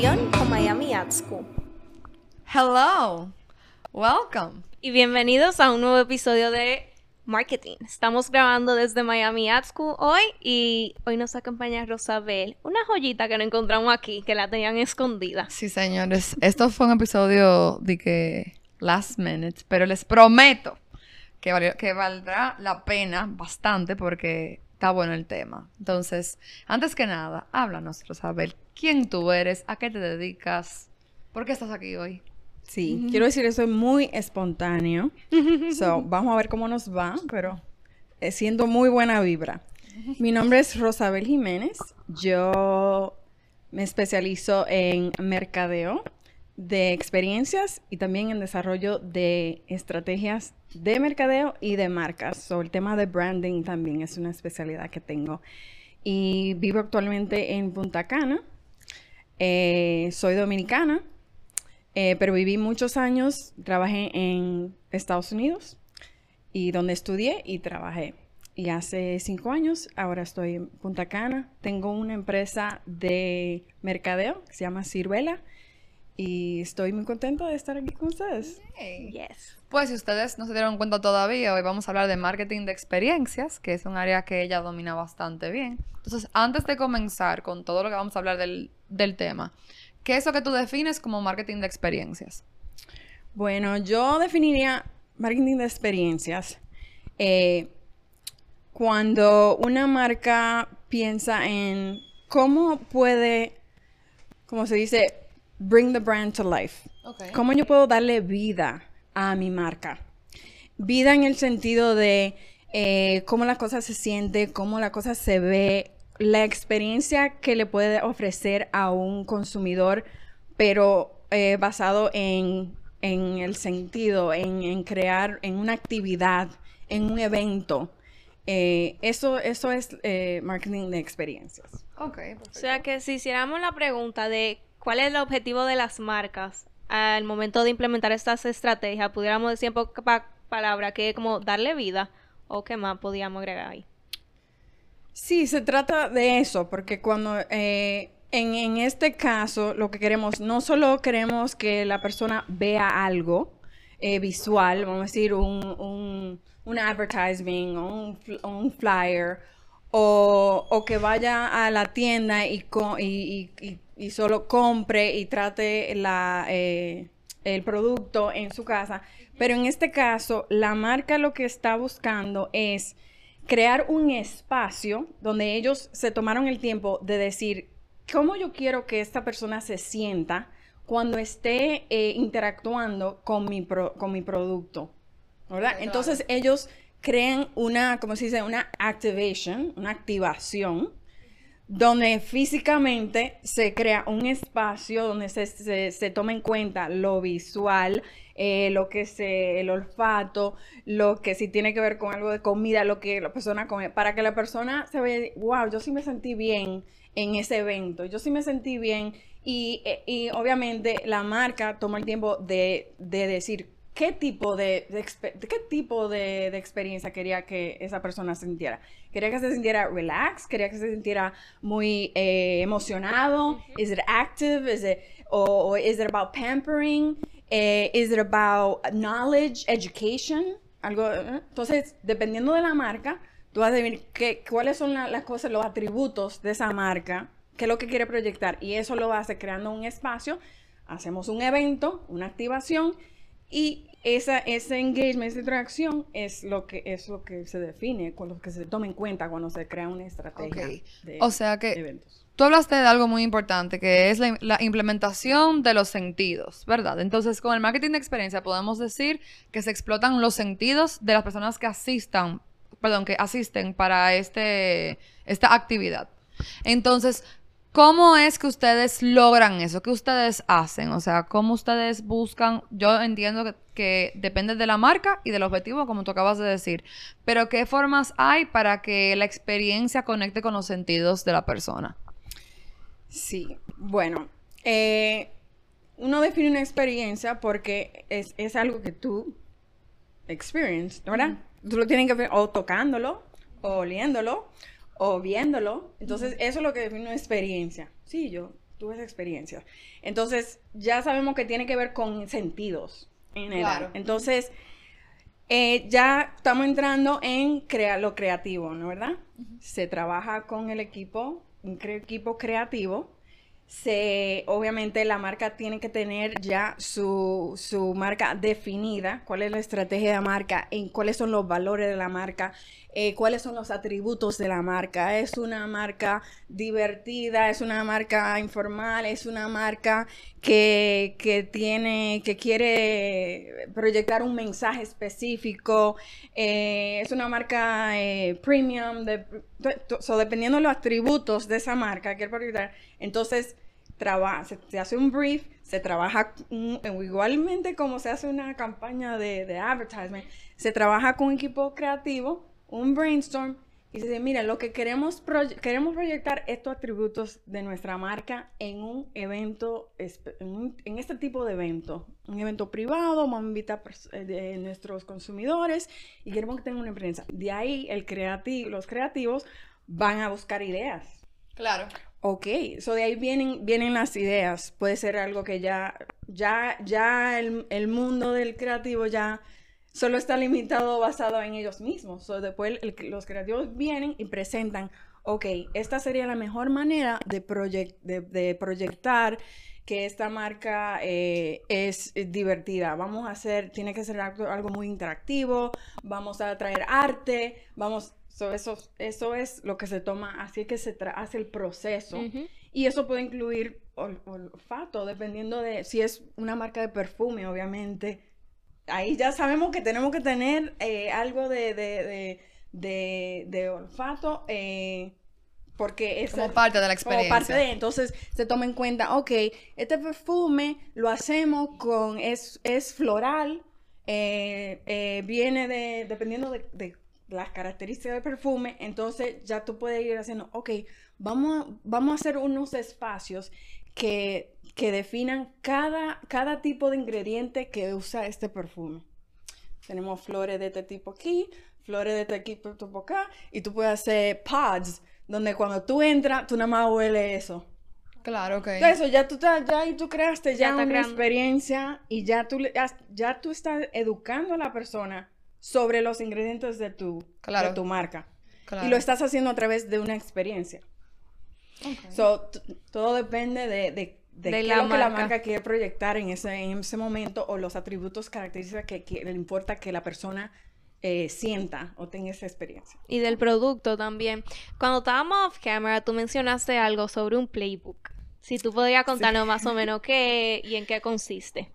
con Miami School. Hello, welcome. Y bienvenidos a un nuevo episodio de Marketing. Estamos grabando desde Miami Art School hoy y hoy nos acompaña Rosabel, una joyita que no encontramos aquí, que la tenían escondida. Sí, señores, esto fue un episodio de que last minute, pero les prometo que, valió- que valdrá la pena bastante porque está bueno el tema. Entonces, antes que nada, háblanos, Rosabel. ¿Quién tú eres? ¿A qué te dedicas? ¿Por qué estás aquí hoy? Sí, quiero decir, eso es muy espontáneo. So, vamos a ver cómo nos va, pero eh, siento muy buena vibra. Mi nombre es Rosabel Jiménez. Yo me especializo en mercadeo de experiencias y también en desarrollo de estrategias de mercadeo y de marcas. So, el tema de branding también es una especialidad que tengo. Y vivo actualmente en Punta Cana. Eh, soy dominicana. Eh, pero viví muchos años, trabajé en Estados Unidos y donde estudié y trabajé. Y hace cinco años, ahora estoy en Punta Cana. Tengo una empresa de mercadeo que se llama Ciruela y estoy muy contenta de estar aquí con ustedes. Yes. Pues si ustedes no se dieron cuenta todavía, hoy vamos a hablar de marketing de experiencias, que es un área que ella domina bastante bien. Entonces, antes de comenzar con todo lo que vamos a hablar del, del tema, ¿qué es lo que tú defines como marketing de experiencias? Bueno, yo definiría marketing de experiencias eh, cuando una marca piensa en cómo puede, como se dice, bring the brand to life. Ok. ¿Cómo yo puedo darle vida a mi marca? Vida en el sentido de eh, cómo la cosa se siente, cómo la cosa se ve, la experiencia que le puede ofrecer a un consumidor, pero eh, basado en, en el sentido, en, en crear, en una actividad, en un evento. Eh, eso, eso es eh, marketing de experiencias. Ok, perfecto. O sea que si hiciéramos la pregunta de cuál es el objetivo de las marcas al momento de implementar estas estrategias, pudiéramos decir en pocas pa- palabras que como darle vida o qué más podíamos agregar ahí. Sí, se trata de eso, porque cuando eh, en, en este caso lo que queremos, no solo queremos que la persona vea algo eh, visual, vamos a decir un, un, un advertising o un, flyer, o, o que vaya a la tienda y, y- y- y solo compre y trate la, eh, el producto en su casa. Pero en este caso, la marca lo que está buscando es crear un espacio donde ellos se tomaron el tiempo de decir cómo yo quiero que esta persona se sienta cuando esté eh, interactuando con mi, pro- con mi producto. ¿Verdad? Entonces ellos crean una, ¿cómo se dice? Una activation, una activación, donde físicamente se crea un espacio donde se, se- toma en cuenta lo visual, eh, lo que se, el olfato, lo que si tiene que ver con algo de comida, lo que la persona come, para que la persona se vea, wow, yo sí me sentí bien en ese evento, yo sí me sentí bien y, eh, y obviamente la marca toma el tiempo de, de decir qué tipo de, de qué tipo de, de experiencia quería que esa persona sintiera. Quería que se sintiera relax, quería que se sintiera muy eh, emocionado. Is it active? Is it o, o is it about pampering? Eh, is it about knowledge, education? Algo, eh? Entonces, dependiendo de la marca, tú vas a ver cuáles son la- las cosas, los atributos de esa marca, qué es lo que quiere proyectar. Y eso lo hace creando un espacio. Hacemos un evento, una activación y esa, ese engagement, esa interacción es lo que es lo que se define, con lo que se toma en cuenta cuando se crea una estrategia Ok. de O sea que eventos. Tú hablaste de algo muy importante, que es la, la implementación de los sentidos, ¿verdad? Entonces, con el marketing de experiencia podemos decir que se explotan los sentidos de las personas que asistan, perdón, que asisten para este, esta actividad. Entonces, ¿cómo es que ustedes logran eso? ¿Qué ustedes hacen? O sea, ¿cómo ustedes buscan? Yo entiendo que, que depende de la marca y del objetivo, como tú acabas de decir, pero ¿qué formas hay para que la experiencia conecte con los sentidos de la persona? Sí, bueno, eh, uno define una experiencia porque es, es algo que tú experience, ¿verdad? Tú lo tienes que ver o tocándolo, o oliéndolo, o viéndolo. Entonces, eso es lo que define una experiencia. Sí, yo tuve experiencias. Entonces, ya sabemos que tiene que ver con sentidos en general. Entonces, eh, ya estamos entrando en crear lo creativo, ¿no verdad? Se trabaja con el equipo, un equipo creativo se, obviamente la marca tiene que tener ya su, su, marca definida, cuál es la estrategia de la marca, en cuáles son los valores de la marca, eh, cuáles son los atributos de la marca. Es una marca divertida, es una marca informal, es una marca que, que tiene, que quiere proyectar un mensaje específico, eh, es una marca eh, premium, de, dependiendo de los atributos de esa marca que proyectar, entonces se, hace un brief, se trabaja igualmente como se hace una campaña de, de advertisement, se trabaja con un equipo creativo, un brainstorm, y se dice, mira, lo que queremos, queremos proyectar estos atributos de nuestra marca en un evento, en, este tipo de evento, un evento privado, vamos a invitar a eh, nuestros consumidores y queremos que tengan una experiencia. De ahí el los creativos van a buscar ideas. Claro. Ok, so de ahí vienen, vienen las ideas. Puede ser algo que ya, ya, ya el, mundo del creativo ya solo está limitado basado en ellos mismos. So después los creativos vienen y presentan, ok, esta sería la mejor manera de, de, proyectar que esta marca eh, es, divertida. Vamos a hacer, tiene que ser algo, algo muy interactivo, vamos a traer arte, vamos, eso, eso es lo que se toma, así es que se hace el proceso. Y eso puede incluir olfato, dependiendo de si es una marca de perfume, obviamente. Ahí ya sabemos que tenemos que tener eh, algo de, de, de, olfato. Eh, porque es como parte de la experiencia. Como parte de, entonces se toma en cuenta, ok, este perfume lo hacemos con, es, es floral, eh, viene de, dependiendo de, las características del perfume, entonces ya tú puedes ir haciendo, ok, vamos a, vamos a hacer unos espacios que, que definan cada, cada tipo de ingrediente que usa este perfume. Tenemos flores de este tipo aquí, flores de este tipo acá, y tú puedes hacer pods, donde cuando tú entras, tú nada más hueles eso. Claro, ok. Eso, ya tú, ya, tú creaste ya, una experiencia y ya tú, ya tú estás educando a la persona sobre los ingredientes de tu, de tu marca. Y lo estás haciendo a través de una experiencia. todo depende de, de, de, la lo que la marca quiere proyectar en ese, en ese momento o los atributos característicos que, le importa que la persona eh, sienta o tenga esa experiencia. Y del producto también. Cuando estábamos off camera, tú mencionaste algo sobre un playbook. Si tú podrías contarnos más o menos qué y en qué consiste.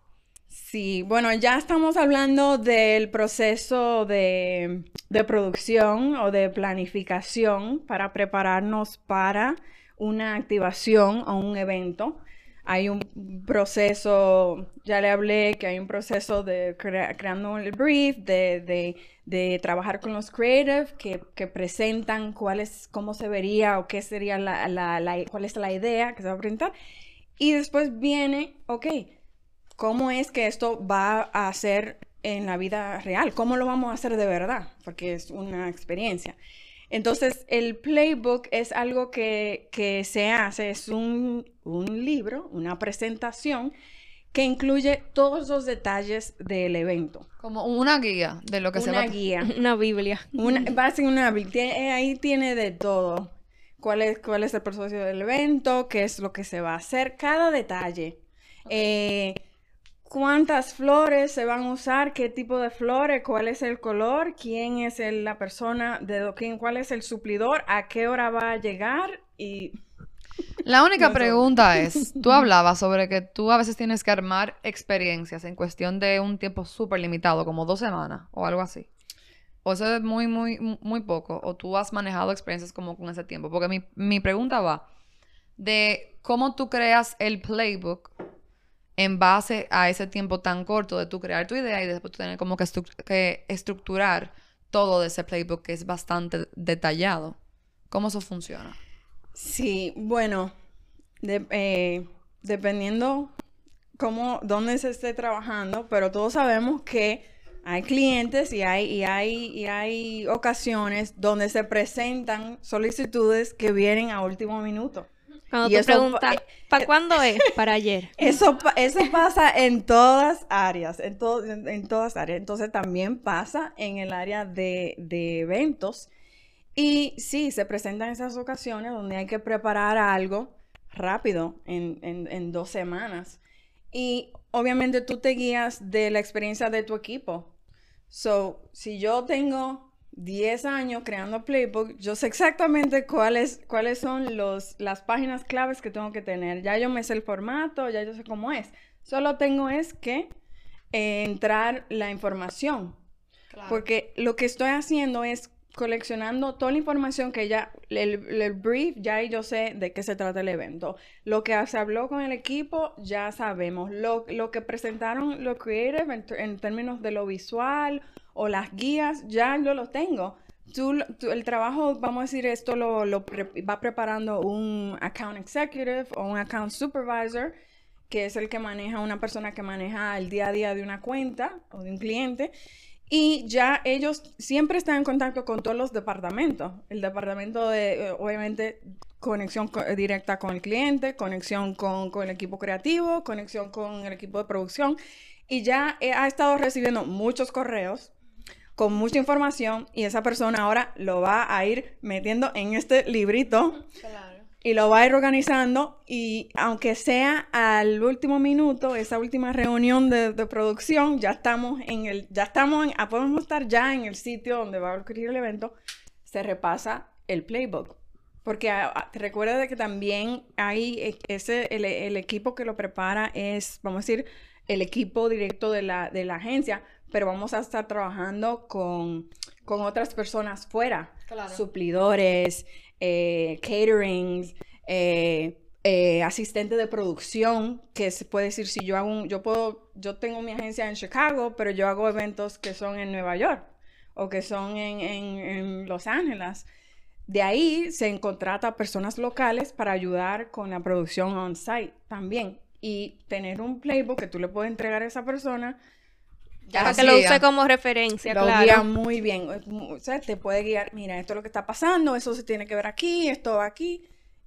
Sí, bueno, ya estamos hablando del proceso de, producción o de planificación para prepararnos para una activación o un evento. Hay un proceso, ya le hablé que hay un proceso de creando el brief, de, trabajar con los creative que, presentan cuál es, cómo se vería o qué sería la, la, cuál es la idea que se va a presentar. Y después viene, ok, cómo es que esto va a ser en la vida real, cómo lo vamos a hacer de verdad, porque es una experiencia. Entonces, el playbook es algo que, se hace, es un, libro, una presentación que incluye todos los detalles del evento. Como una guía de lo que se va a... Una guía. Una Biblia. Una, va a ser una Biblia. Ahí tiene de todo. ¿Cuál es, cuál es el proceso del evento? ¿Qué es lo que se va a hacer? Cada detalle. Eh, cuántas flores se van a usar, qué tipo de flores, cuál es el color, quién es la persona, de quién, cuál es el suplidor, a qué hora va a llegar y... La única pregunta es, tú hablabas sobre que tú a veces tienes que armar experiencias en cuestión de un tiempo súper limitado, como dos semanas o algo así. O eso es muy, muy, muy poco. O tú has manejado experiencias como con ese tiempo. Porque mi, mi pregunta va de cómo tú creas el playbook en base a ese tiempo tan corto de tú crear tu idea y después tú tener como que, estructurar todo de ese playbook que es bastante detallado. ¿Cómo eso funciona? Sí, bueno, eh, dependiendo cómo, dónde se esté trabajando, pero todos sabemos que hay clientes y hay, y hay, y hay ocasiones donde se presentan solicitudes que vienen a último minuto. Cuando Y tú preguntas, ¿para cuándo es? Para ayer. Eso, eso pasa en todas áreas, en, en todas áreas. Entonces también pasa en el área de, de eventos. Y sí, se presentan esas ocasiones donde hay que preparar algo rápido, en, en- en dos semanas. Y obviamente tú te guías de la experiencia de tu equipo. So, si yo tengo 10 años creando Playbook, yo sé exactamente cuáles, cuáles son los, las páginas claves que tengo que tener. Ya yo me sé el formato, ya yo sé cómo es. Solo tengo es que eh, entrar la información. Porque lo que estoy haciendo es coleccionando toda la información que ya, el, brief, ya yo sé de qué se trata el evento. Lo que se habló con el equipo, ya sabemos. Lo, lo que presentaron los creative en, en términos de lo visual o las guías, ya yo lo tengo. Tú- el trabajo, vamos a decir, esto lo, lo pre- va preparando un account executive o un account supervisor, que es el que maneja, una persona que maneja el día a día de una cuenta o de un cliente. Y ya ellos siempre están en contacto con todos los departamentos. El departamento de, eh, obviamente, conexión co- eh, directa con el cliente, conexión con, con el equipo creativo, conexión con el equipo de producción. Y ya ha estado recibiendo muchos correos con mucha información y esa persona ahora lo va a ir metiendo en este librito y lo va a ir organizando y aunque sea al último minuto, esa última reunión de, de producción, ya estamos en el, ya estamos, en, ah, podemos estar ya en el sitio donde va a ocurrir el evento, se repasa el playbook. Porque ah, ah, recuerda de que también hay eh, ese, el, el equipo que lo prepara es, vamos a decir, el equipo directo de la, de la agencia, pero vamos a estar trabajando con, con otras personas fuera, Claro. suplidores, eh, caterings, eh, eh, asistente de producción, que se puede decir si yo hago un, yo puedo, yo tengo mi agencia en Chicago, pero yo hago eventos que son en Nueva York o que son en, en- en Los Ángeles. De ahí se contrata personas locales para ayudar con la producción on-site también. Y tener un playbook que tú le puedes entregar a esa persona Ya Para que lo use como referencia, lo claro. guía muy bien. O sea, te puede guiar, mira, esto es lo que está pasando, eso se tiene que ver aquí, esto va aquí.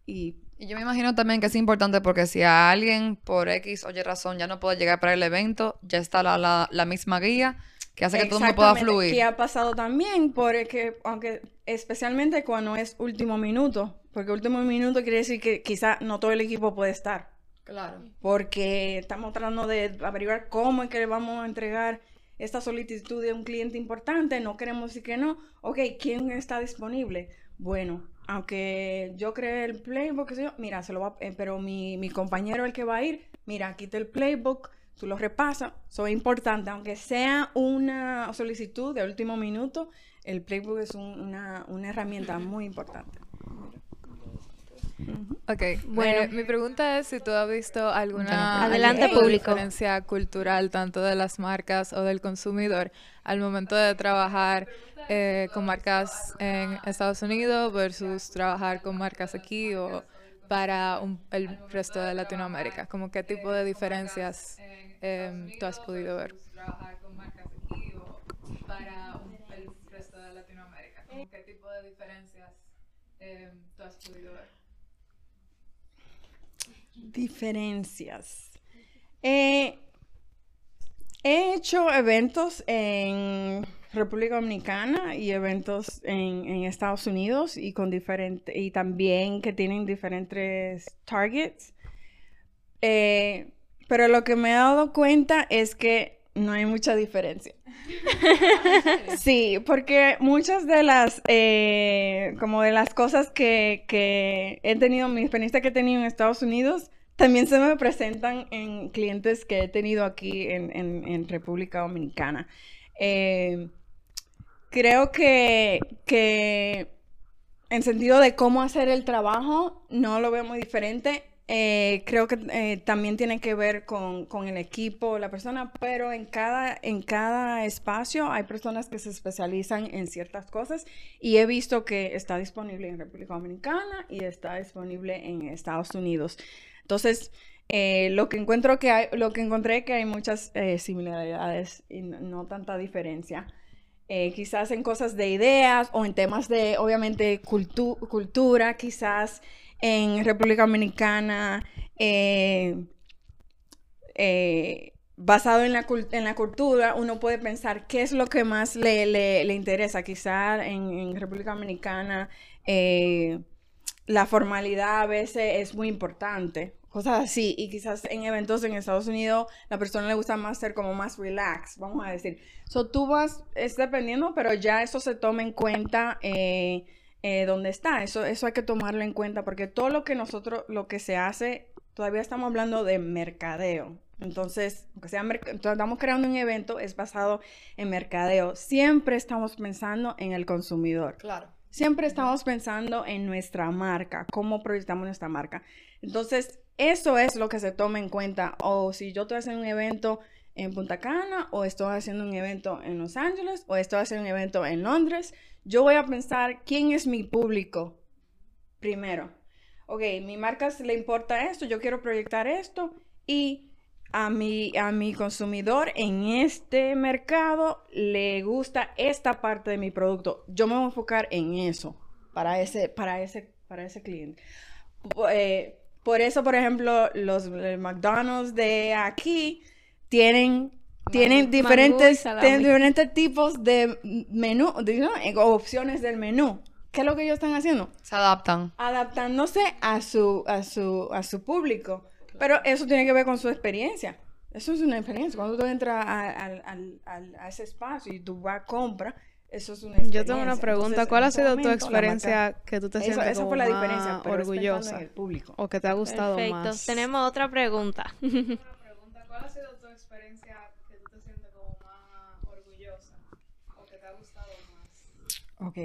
Y Y yo me imagino también que es importante porque si a alguien por X o Y razón ya no puede llegar para el evento, ya está la, la, la misma guía que hace que todo el mundo pueda Exactamente, fluir. Que ha pasado también, porque aunque especialmente cuando es último minuto, porque último minuto quiere decir que quizá no todo el equipo puede estar, Claro. porque estamos tratando de averiguar cómo es que le vamos a entregar esta solicitud de un cliente importante, no queremos decir que no, ok, ¿quién está disponible? Bueno, aunque yo creé el playbook, mira, se lo va, eh, pero mi, mi compañero el que va a ir, mira, quita el playbook, tú lo repasas, eso es importante, aunque sea una solicitud de último minuto, el playbook es un- una, una herramienta muy importante. Ok, Bueno. mi pregunta es si tú has visto alguna, Adelante, alguna público. diferencia cultural tanto de las marcas o del consumidor al momento de trabajar eh, con marcas en Estados Unidos versus trabajar con marcas aquí o para un- el resto de Latinoamérica. Como qué tipo de diferencias em, tú has podido ver. Trabajar con marcas aquí o para el resto de Latinoamérica. Como qué tipo de diferencias em, tú has podido ver. Diferencias. Eh, he hecho eventos en República Dominicana y eventos en, Estados Unidos y con diferentes y también que tienen diferentes targets. Eh, pero lo que me he dado cuenta es que no hay mucha diferencia. Sí, porque muchas de las, eh, como de las cosas que, que he tenido, mi experiencia que he tenido en Estados Unidos, también se me presentan en clientes que he tenido aquí en, en- en República Dominicana. Eh, creo que, que en sentido de cómo hacer el trabajo, no lo veo muy diferente. Eh, creo que eh, también tiene que ver con, con el equipo, la persona, pero en cada, en cada espacio hay personas que se especializan en ciertas cosas y he visto que está disponible en República Dominicana y está disponible en Estados Unidos. Entonces, eh, lo que encuentro que hay, lo que encontré que hay muchas eh, similaridades y no, no tanta diferencia. Eh, quizás en cosas de ideas o en temas de, obviamente, cultu- cultura, quizás en República Dominicana, eh, eh, basado en la, en la cultura, uno puede pensar qué es lo que más le, le- le interesa. Quizá en, República Dominicana eh, la formalidad a veces es muy importante, cosas así. Y quizás en eventos en Estados Unidos la persona le gusta más ser como más relax, vamos a decir. So, tú vas, es dependiendo, pero ya eso se toma en cuenta eh, donde está. Eso, eso hay que tomarlo en cuenta porque todo lo que nosotros, lo que se hace, todavía estamos hablando de mercadeo. Entonces, aunque sea entonces, estamos creando un evento, es basado en mercadeo. Siempre estamos pensando en el consumidor. Claro. Siempre estamos pensando en nuestra marca, cómo proyectamos nuestra marca. Entonces, eso es lo que se toma en cuenta. O si yo estoy haciendo un evento en Punta Cana, o estoy haciendo un evento en Los Ángeles, o estoy haciendo un evento en Londres, yo voy a pensar quién es mi público primero. Ok, mi marca le importa esto, yo quiero proyectar esto y a mi, a mi consumidor en este mercado le gusta esta parte de mi producto. Yo me voy a enfocar en eso para ese, para ese, para ese cliente. Eh, por eso, por ejemplo, los eh, McDonald's de aquí tienen, tienen diferentes, tienen diferentes tipos de menú, de- ¿no? Eh, opciones del menú. ¿Qué es lo que ellos están haciendo? Se adaptan. adaptándose a su, a su, a su público. Pero eso tiene que ver con su experiencia. Eso es una experiencia. Cuando tú entras a, al- al- al- a ese espacio y tú vas a compra, eso es una experiencia. Yo tengo una pregunta. Entonces, ¿Cuál ha ese sido tu momento, experiencia que tú te Eso, sientes esa como fue la más diferencia, pero orgullosa en el público. o que te ha gustado Perfecto. más? Tenemos otra pregunta. ¿Cuál ha sido tu experiencia que tú te sientes como más orgullosa o que te ha gustado más? Ok.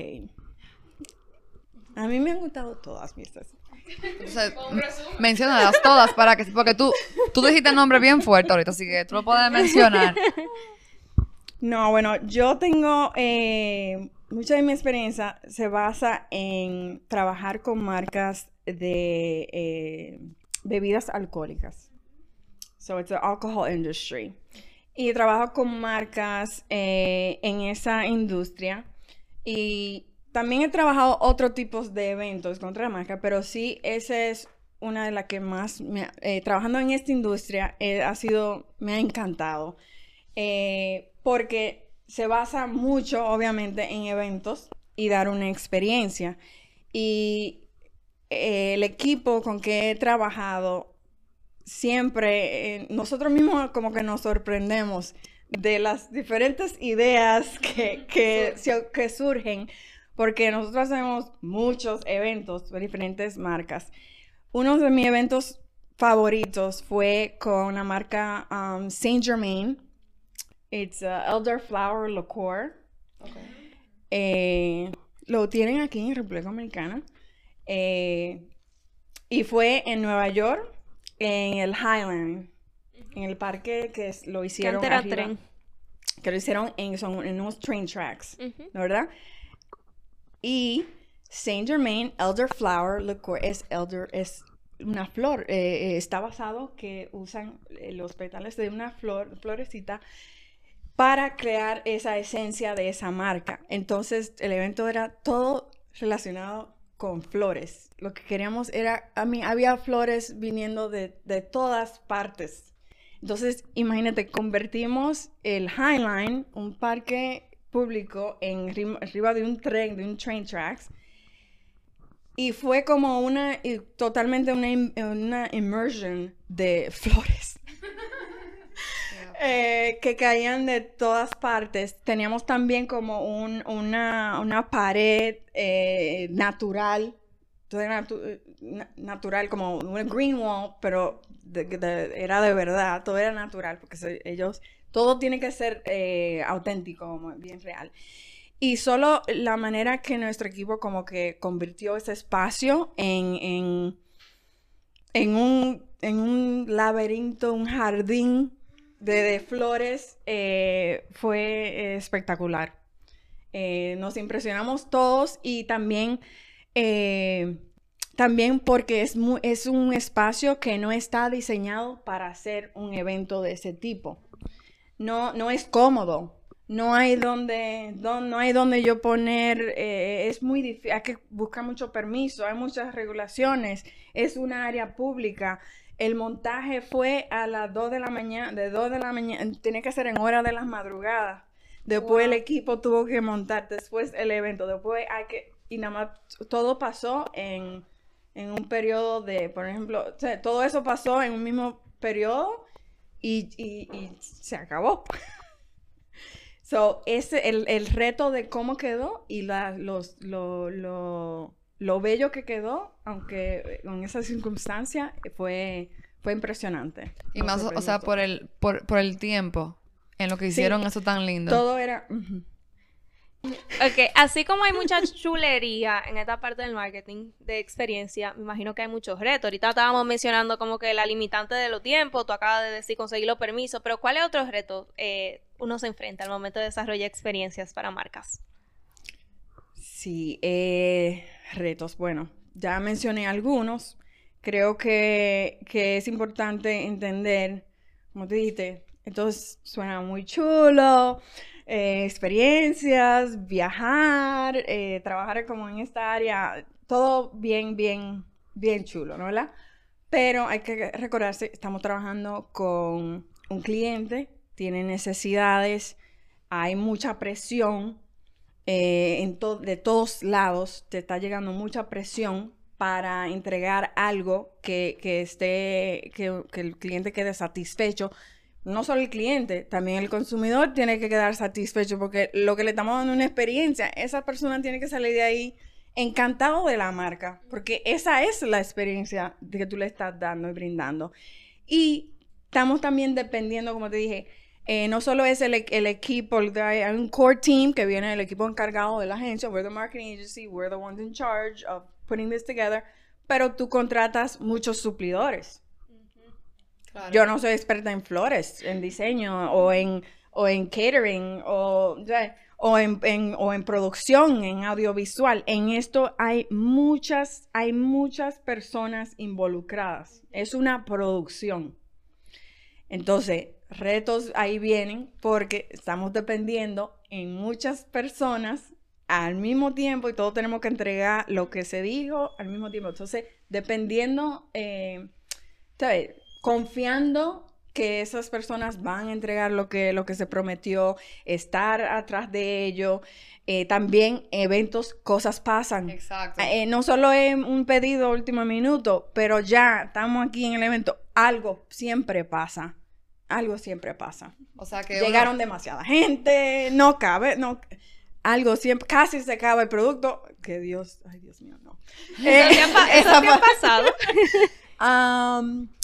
A mí me han gustado todas mis Entonces, menciónalas todas para que, porque tú, tú dijiste el nombre bien fuerte ahorita, así que tú lo puedes mencionar. No, bueno, yo tengo, eh, mucha de mi experiencia se basa en trabajar con marcas de eh, bebidas alcohólicas. So it's the alcohol industry. Y trabajo con marcas eh, en esa industria. Y también he trabajado otros tipos de eventos con otra marca, pero sí, esa es una de las que más, me ha- eh, trabajando en esta industria, eh, ha sido, me ha encantado. Eh, porque se basa mucho, obviamente, en eventos y dar una experiencia. Y eh, el equipo con que he trabajado, siempre, nosotros mismos como que nos sorprendemos de las diferentes ideas que, que, surgen, porque nosotros hacemos muchos eventos de diferentes marcas. Uno de mis eventos favoritos fue con la marca um, Saint Germain. It's uh, elderflower liqueur. Eh, lo tienen aquí en República Dominicana. Eh, y fue en Nueva York, en el Highland, en el parque que lo hicieron. arriba, tren. Que lo hicieron en, son, en unos train tracks, Ujú. ¿no ¿verdad? Y Saint Germain Elderflower Liqueur es elder, es una flor, eh, eh, está basado que usan eh, los petales de una flor, florecita para crear esa esencia de esa marca. Entonces, el evento era todo relacionado con flores. Lo que queríamos era, a mí había flores viniendo de, de todas partes. Entonces, imagínate, convertimos el Highline, un parque público, en arriba de un tren, de un train tracks. Y fue como una, totalmente una, una immersion de flores. Eh, que caían de todas partes. Teníamos también como un- una, una pared eh, natural, natu- eh, na- natural, como una green wall, pero de- de- era de verdad, todo era natural, porque ellos, todo tiene que ser eh, auténtico, bien real. Y solo la manera que nuestro equipo como que convirtió ese espacio en, en, en un, en un laberinto, un jardín de, de flores, eh, fue espectacular. Eh, nos impresionamos todos y también, eh, también porque es, mu- es un espacio que no está diseñado para hacer un evento de ese tipo. No, no es cómodo. no hay donde, don- no hay donde yo poner, eh, es muy difícil, hay que buscar mucho permiso, hay muchas regulaciones, es una área pública. El montaje fue a las 2 de la mañana, de 2 de la mañana, tiene que ser en hora de las madrugadas. Después el equipo tuvo que montar, después el evento, después hay que, y nada más todo pasó en, en un periodo de, por ejemplo, o sea, todo eso pasó en un mismo periodo y, y- y se acabó. So, ese, el, el reto de cómo quedó y la, los, lo, lo, lo bello que quedó, aunque con esa circunstancia, fue, fue impresionante. Y más, o sea, por el, por, por el tiempo en lo que Sí. hicieron eso tan lindo. Todo era... Ok, así como hay mucha chulería en esta parte del marketing de experiencia, me imagino que hay muchos retos. Ahorita estábamos mencionando como que la limitante de los tiempos, tú acabas de decir conseguir los permisos, pero ¿cuáles otros retos eh, uno se enfrenta al momento de desarrollar experiencias para marcas? Sí, eh, retos. Bueno, ya mencioné algunos. Creo que, que es importante entender, como te dijiste, entonces suena muy chulo, eh, experiencias, viajar, eh, trabajar como en esta área, todo bien, bien, bien chulo, ¿no? ¿Verdad? Pero hay que recordarse, estamos trabajando con un cliente, tiene necesidades, hay mucha presión eh, en de todos lados, te está llegando mucha presión para entregar algo que, que esté, que el cliente quede satisfecho. No solo el cliente, también el consumidor tiene que quedar satisfecho porque lo que le estamos dando una experiencia, esa persona tiene que salir de ahí encantado de la marca, porque esa es la experiencia que tú le estás dando y brindando. Y estamos también dependiendo, como te dije, eh, no solo es el, equipo, el- hay un core team que viene el equipo encargado de la agencia, we're the marketing agency, we're the ones in charge of putting this together, pero tú contratas muchos suplidores. Yo no soy experta en flores, en diseño o en, o en catering o, o en, o en producción, en audiovisual. En esto hay muchas, hay muchas personas involucradas. Es una producción. Entonces, retos ahí vienen porque estamos dependiendo en muchas personas al mismo tiempo y todos tenemos que entregar lo que se dijo al mismo tiempo. Entonces, dependiendo, eh. Confiando que esas personas van a entregar lo que, lo que se prometió, estar atrás de ello. Eh, también eventos, cosas pasan. Exacto. Eh, no solo es un pedido último minuto, pero ya estamos aquí en el evento, algo siempre pasa. Algo siempre pasa. o sea que Llegaron uno- demasiada gente, no cabe, no. Algo siempre, casi se acaba el producto. Que Dios, ay Dios mío, no. Eh, ¿Eso te ha, eso te ha pa- pasado? Am,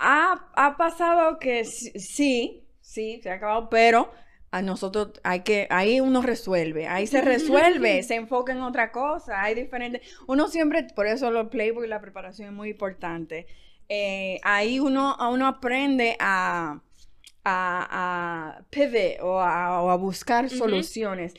ha, ha pasado que sí, sí, se ha acabado, pero a nosotros hay que, ahí uno resuelve, ahí se resuelve, se enfoca en otra cosa, hay diferentes, uno siempre, por eso los playbook y la preparación es muy importante. Eh, ahí uno, uno aprende a, a, a pivot o a, o a buscar soluciones.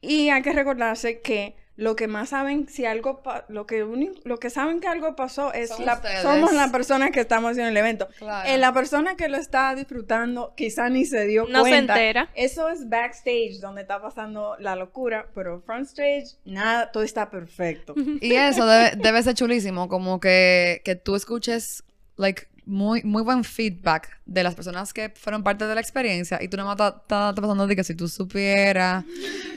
Y hay que recordarse que lo que más saben si algo pa- lo que lo que saben que algo pasó es Son la ustedes. somos la persona que estamos haciendo el evento. Claro. Eh, la persona que lo está disfrutando quizá ni se dio No se cuenta. entera. Eso es backstage donde está pasando la locura, pero front stage nada, todo está perfecto. Y eso debe, debe ser chulísimo, como que, que tú escuches, like, muy, muy buen feedback de las personas que fueron parte de la experiencia y tú no estás estás pasando de que si tú supieras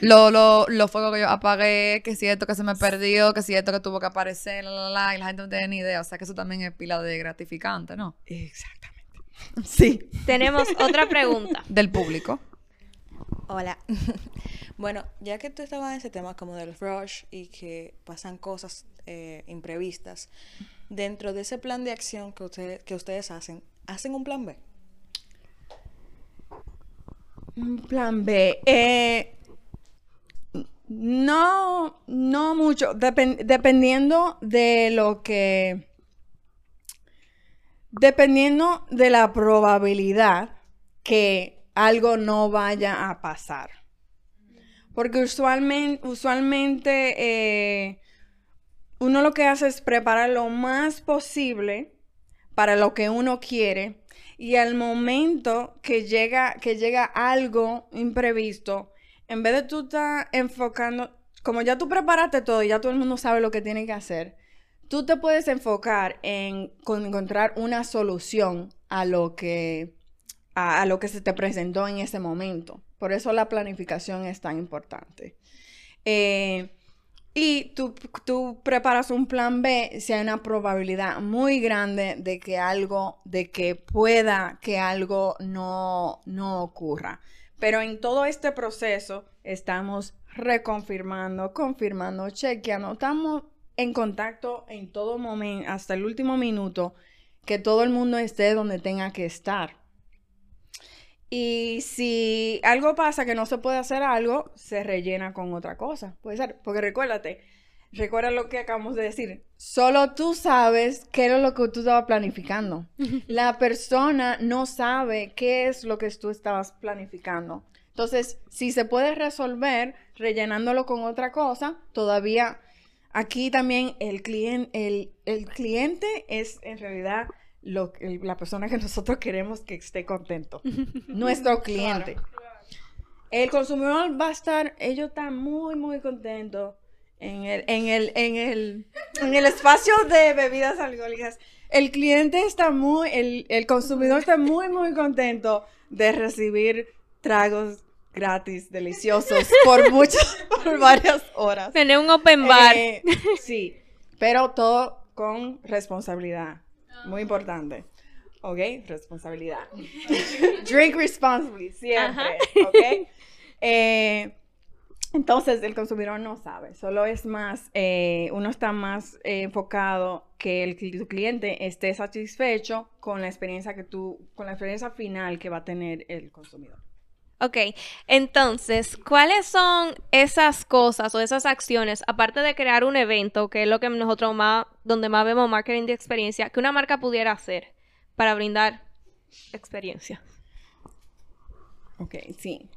lo, lo, los fuegos que yo apagué, que si esto que se me perdió, que si esto que tuvo que aparecer, la, la, la, y la gente no tiene ni idea. O sea que eso también es pila de gratificante, ¿no? Exactamente. Sí. Tenemos otra pregunta. Del público. Hola. bueno, ya que tú estabas en ese tema como del rush y que pasan cosas eh, imprevistas, dentro de ese plan de acción que, que ustedes hacen, ¿hacen un plan B? Un Plan B. Eh, no, no mucho. Depen- dependiendo de lo que. Dependiendo de la probabilidad que algo no vaya a pasar. Porque usualmente, usualmente eh, uno lo que hace es preparar lo más posible para lo que uno quiere Y al momento que llega, que llega algo imprevisto, en vez de tú estar enfocando, como ya tú preparaste todo y ya todo el mundo sabe lo que tiene que hacer, tú te puedes enfocar en con- encontrar una solución a lo que a, a lo que se te presentó en ese momento. Por eso la planificación es tan importante. Eh, y tú, tú preparas un plan B si hay una probabilidad muy grande de que algo, de que pueda que algo no, no ocurra. Pero en todo este proceso estamos reconfirmando, confirmando, chequeando, estamos en contacto en todo momento, hasta el último minuto, que todo el mundo esté donde tenga que estar. Y si algo pasa que no se puede hacer algo, se rellena con otra cosa. Puede ser, porque recuérdate, recuerda lo que acabamos de decir. Solo tú sabes qué era lo que tú estabas planificando. La persona no sabe qué es lo que tú estabas planificando. Entonces, si se puede resolver rellenándolo con otra cosa, todavía aquí también el, el, el cliente es en realidad lo, el- la persona que nosotros queremos que esté contento. Nuestro cliente. El consumidor va a estar, ellos están muy, muy contentos en el, en el, en el, en el espacio de bebidas alcohólicas. El cliente está muy, el, el consumidor está muy, muy contento de recibir tragos gratis, deliciosos, por muchas, por varias horas. Tener un open bar. Eh, sí, pero todo con responsabilidad. Muy importante. ¿Ok? Responsabilidad. Drink responsibly, siempre. ¿Ok? Eh, entonces, el consumidor no sabe. Solo es más, eh, uno está más eh, enfocado que el, tu cliente esté satisfecho con la experiencia que tú, con la experiencia final que va a tener el consumidor. Ok, entonces, ¿cuáles son esas cosas o esas acciones, aparte de crear un evento, que es lo que nosotros más, donde más vemos marketing de experiencia, que una marca pudiera hacer para brindar experiencia? Ok, sí.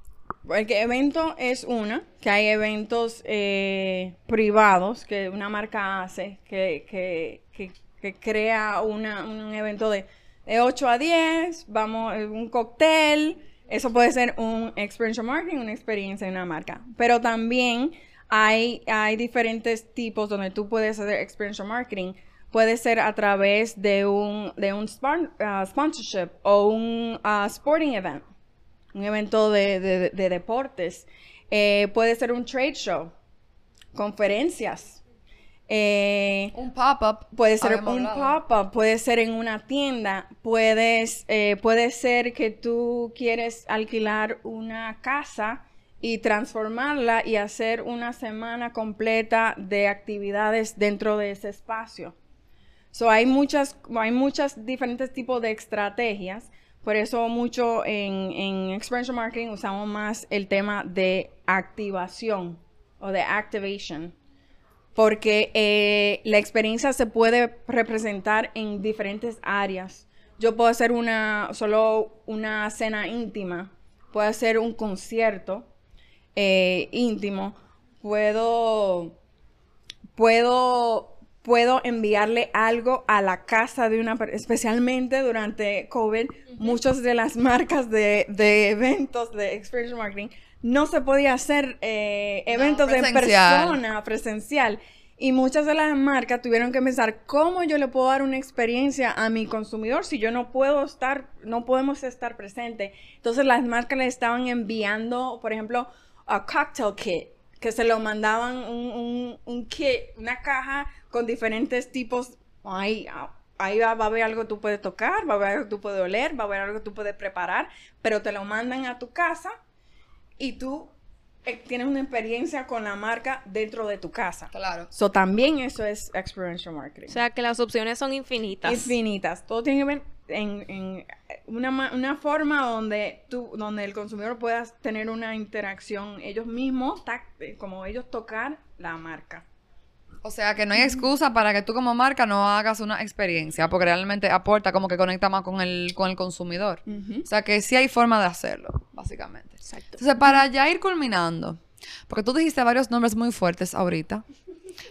Porque evento es una, que hay eventos eh, privados que una marca hace, que, que, que, que crea una, un evento de, de 8 a 10, vamos, un cóctel, eso puede ser un experiential marketing, una experiencia en una marca. Pero también hay, hay diferentes tipos donde tú puedes hacer experiential marketing. Puede ser a través de un, de un ah, sponsorship o un ah, sporting event un evento de, de- de deportes, Eh, puede ser un trade show, conferencias, Eh, Un pop-up. puede ser habíamos un pop-up, puede ser en una tienda, puedes, eh, puede ser que tú quieres alquilar una casa y transformarla y hacer una semana completa de actividades dentro de ese espacio. So, hay muchas, hay muchas diferentes tipos de estrategias. Por eso mucho en, en experiential marketing usamos más el tema de activación o de activation. Porque eh, la experiencia se puede representar en diferentes áreas. Yo puedo hacer una, solo una cena íntima, puedo hacer un concierto eh, íntimo, puedo puedo, puedo enviarle algo a la casa de una persona, especialmente durante COVID, muchas de las marcas de, de eventos de experiential marketing no se podía hacer eh, eventos de presencial. persona, presencial. Y muchas de las marcas tuvieron que pensar cómo yo le puedo dar una experiencia a mi consumidor si yo no puedo estar, no podemos estar presente. Entonces las marcas le estaban enviando, por ejemplo, a cocktail kit, que se lo mandaban un, un, un kit, una caja con diferentes tipos. Ahí, ah, ahí va, va a haber algo que tú puedes tocar, va a haber algo que tú puedes oler, va a haber algo que tú puedes preparar, pero te lo mandan a tu casa y tú eh, tienes una experiencia con la marca dentro de tu casa. Claro. So, también eso es experiential marketing. O sea, que las opciones son infinitas. Infinitas. Todo tiene que ver en, en una, ma- una forma donde tú, donde el consumidor pueda tener una interacción ellos mismos, eh, como ellos tocar la marca. O sea que no hay excusa para que tú como marca no hagas una experiencia, porque realmente aporta como que conecta más con el, con el consumidor. O sea que sí hay forma de hacerlo, básicamente. Exacto. Entonces, para ya ir culminando, porque tú dijiste varios nombres muy fuertes ahorita.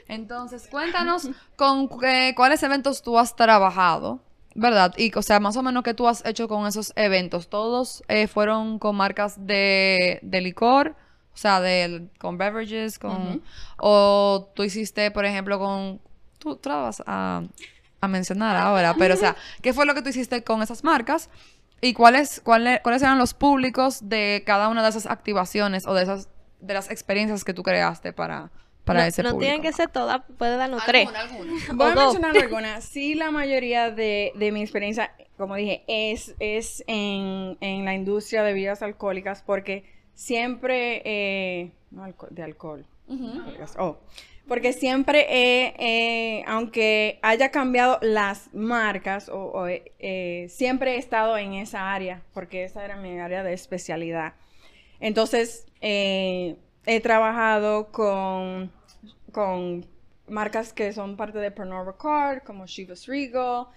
Entonces, cuéntanos con eh, cuáles eventos tú has trabajado, ¿Verdad? Y, o sea, más o menos, ¿qué tú has hecho con esos eventos? ¿Todos eh, fueron con marcas de, de licor? O sea, de, con beverages, con... O tú hiciste, por ejemplo, con... Tú, vas a, a mencionar ahora, pero, o sea, ¿qué fue lo que tú hiciste con esas marcas? ¿Y cuáles, cuáles, cuáles eran los públicos de cada una de esas activaciones o de esas de las experiencias que tú creaste para, para no, ese no público? tienen que ser todas, puede darnos tres. Voy a mencionar algunas. Sí, la mayoría de, de mi experiencia, como dije, es, es en, en la industria de bebidas alcohólicas porque siempre... eh, no de alcohol. oh. Porque siempre he, eh, aunque haya cambiado las marcas, o, eh, eh, siempre he estado en esa área, porque esa era mi área de especialidad. Entonces, eh, he trabajado con, con marcas que son parte de Pernod Ricard, como Chivas Regal,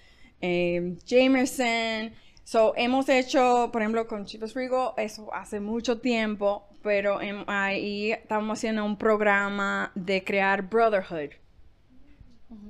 eh, Jameson. So, hemos hecho, por ejemplo, con Chivas Regal, eso hace mucho tiempo, pero em- ahí estamos haciendo un programa de crear Brotherhood.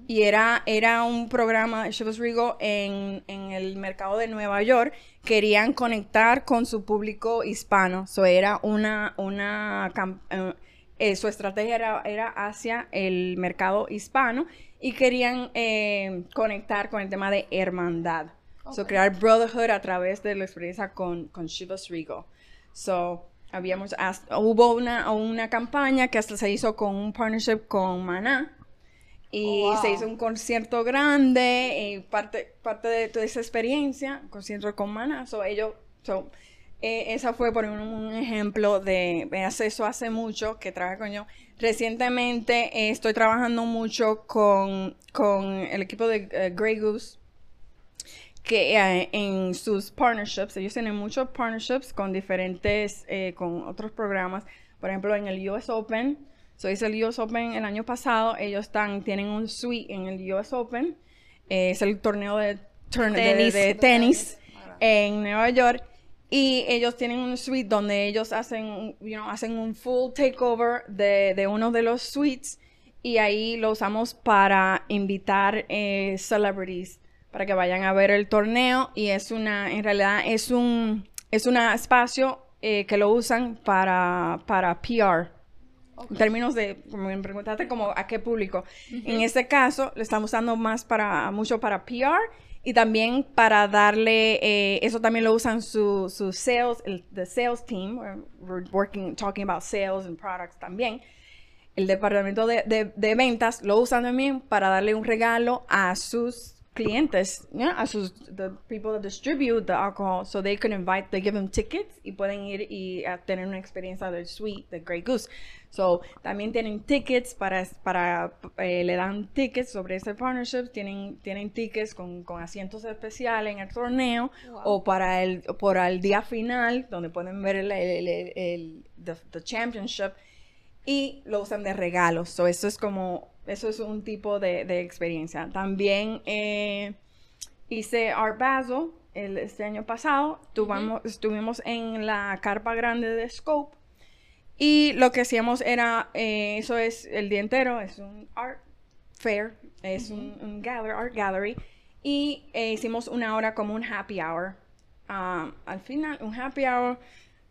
Y era, era un programa Chivas Regal en, en el mercado de Nueva York. Querían conectar con su público hispano. So era una, una eh, eh, su estrategia era, era hacia el mercado hispano y querían eh, conectar con el tema de hermandad. So crear brotherhood a través de la experiencia con, con Chivas Regal. So, habíamos, hasta- hubo una, una campaña que hasta se hizo con un partnership con Maná. Y se hizo un concierto grande, y parte, parte de toda esa experiencia, concierto con Maná. So, ellos, so, eh, esa fue por un, un ejemplo de, de hace- eso hace mucho que trabajé con yo. Recientemente eh, estoy trabajando mucho con, con el equipo de eh, Grey Goose que eh, en sus partnerships, ellos tienen muchos partnerships con diferentes, eh, con otros programas. Por ejemplo, en el US Open, so hice el US Open el año pasado, ellos están, tienen un suite en el US Open, eh, es el torneo de, turn- de- Tenis. de tenis en Nueva York. Y ellos tienen un suite donde ellos hacen, you know, hacen un full takeover de, de uno de los suites y ahí lo usamos para invitar eh, celebrities para que vayan a ver el torneo y es una, en realidad es un, es un espacio eh, que lo usan para, para PR. En términos de, como me preguntaste, como a qué público. En este caso, lo estamos usando más para, mucho para PR y también para darle, eh, eso también lo usan su, su sales, el the sales team, we're- we're working, talking about sales and products también. El departamento de, de- de ventas lo usan también para darle un regalo a sus clientes, a sus the people that distribute the alcohol, so they can invite, they give them tickets y pueden ir y a tener una experiencia del suite de Grey Goose. So también tienen tickets para, para eh, le dan tickets sobre ese partnership, tienen, tienen tickets con, con asientos especiales en el torneo o para el, por el día final donde pueden ver el, el, el- el- the- the championship y lo usan de regalos. So, eso es como, eso es un tipo de, de experiencia. También eh, hice Art Basel el, este año pasado. Tuvamos, Estuvimos en la carpa grande de Scope. Y lo que hacíamos era, eh, eso es el día entero, es un art fair, es un, un gallery, art gallery. Y eh, hicimos una hora como un happy hour. Ah, al final, un happy hour,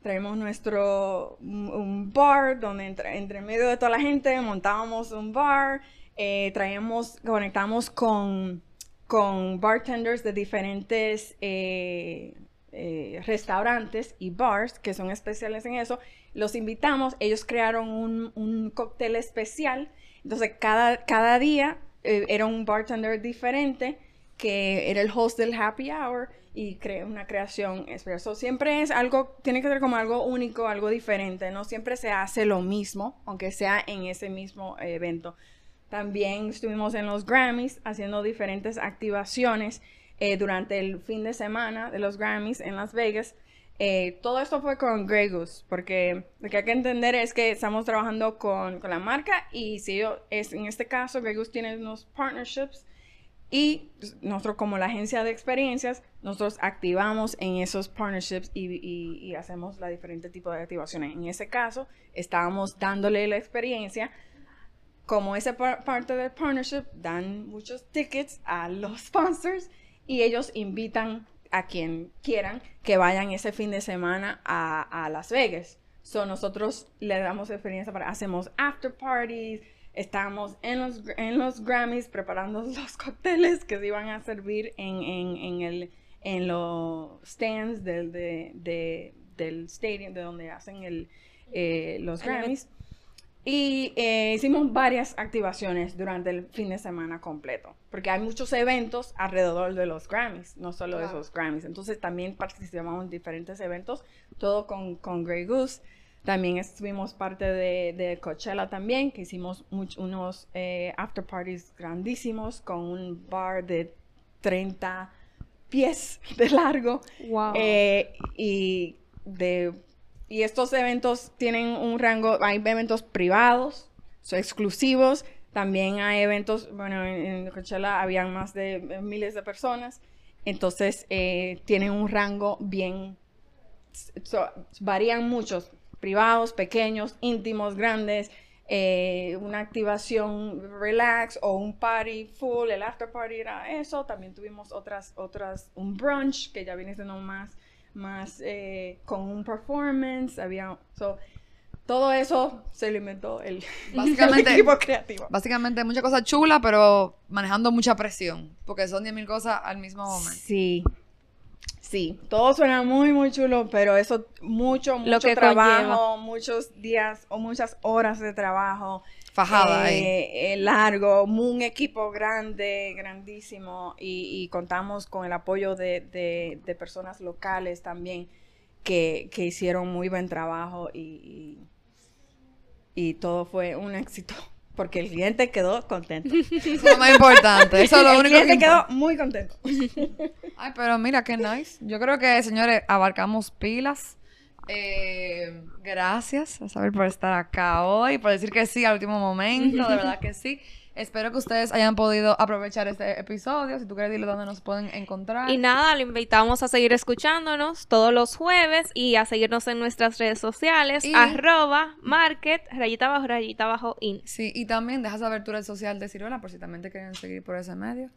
traemos nuestro, un, bar donde entre, entre medio de toda la gente montábamos un bar, eh, traíamos, conectamos con, con bartenders de diferentes eh, eh, restaurantes y bars que son especiales en eso. Los invitamos, ellos crearon un, un cóctel especial. Entonces, cada, cada día era un bartender diferente que era el host del happy hour y creó una creación. So, siempre es algo, tiene que ser como algo único, algo diferente. No siempre se hace lo mismo, aunque sea en ese mismo evento. También estuvimos en los Grammys haciendo diferentes activaciones eh, durante el fin de semana de los Grammys en Las Vegas. Eh, todo esto fue con Grey porque lo que hay que entender es que estamos trabajando con, con la marca y si yo, es, en este caso Grey tiene unos partnerships y nosotros como la agencia de experiencias, nosotros activamos en esos partnerships y, y- y hacemos la diferente tipo de activaciones. En ese caso, estábamos dándole la experiencia como esa par- parte del partnership, dan muchos tickets a los sponsors y ellos invitan a quien quieran que vayan ese fin de semana a, a Las Vegas. So, nosotros le damos experiencia para, hacemos after parties, estamos en los, en los Grammys preparando los cócteles que se iban a servir en, en, en el, en los stands del, de, de- del stadium, de donde hacen el, eh, los. Grammys. Y eh, hicimos varias activaciones durante el fin de semana completo, porque hay muchos eventos alrededor de los Grammys, no solo de esos Grammys. Entonces también participamos en diferentes eventos, todo con, con Grey Goose. También estuvimos parte de, de Coachella también, que hicimos much- unos eh, after parties grandísimos con un bar de 30 pies de largo. Wow. Eh, y de y estos eventos tienen un rango, hay eventos privados, son exclusivos, también hay eventos, bueno, en, Coachella habían más de miles de personas, entonces eh, tienen un rango bien, so- varían muchos, privados, pequeños, íntimos, grandes, eh, una activación relax o un party full, el after party era eso, también tuvimos otras, otras, un brunch que ya viene siendo más, más eh, con un performance, había, so, todo eso se lo inventó el, Básicamente- el equipo creativo. Básicamente mucha cosa chula, pero manejando mucha presión, porque son 10.000 cosas al mismo momento. Sí. Sí, todo suena muy, muy chulo, pero eso, mucho, mucho que trabajo, muchos días o muchas horas de trabajo. Fajada eh, eh, largo, un equipo grande, grandísimo, y, y contamos con el apoyo de, de- de personas locales también que, que hicieron muy buen trabajo y, y, y todo fue un éxito, porque el cliente quedó contento. Eso es lo más importante. Eso es lo el único cliente quedó muy contento. Ay, pero mira qué nice. Yo creo que, señores, abarcamos pilas. Eh, gracias, Isabel, por estar acá hoy, por decir que sí al último momento, de verdad que sí. Espero que ustedes hayan podido aprovechar este episodio. Si tú quieres decirle dónde nos pueden encontrar. Y nada, lo invitamos a seguir escuchándonos todos los jueves y a seguirnos en nuestras redes sociales, Y- arroba, market, rayita abajo, rayita abajo, in. Sí, y también deja saber tu red social de Ciruela por si también te quieren seguir por ese medio.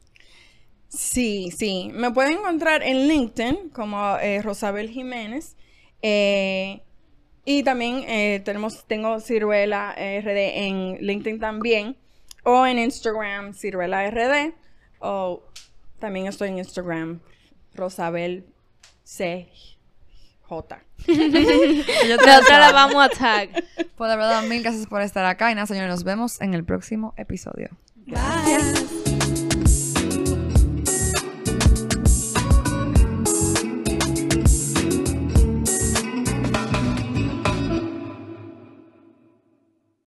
Sí, sí. Me pueden encontrar en LinkedIn como eh, Rosabel Jiménez. eh, y también eh, tenemos, tengo Ciruela RD en LinkedIn también. O en Instagram, Ciruela RD. O también estoy en Instagram, Rosabel CJ. Nosotros la vamos a tag. Pues de verdad, mil gracias por estar acá. Y nada, señores, nos vemos en el próximo episodio. Gracias.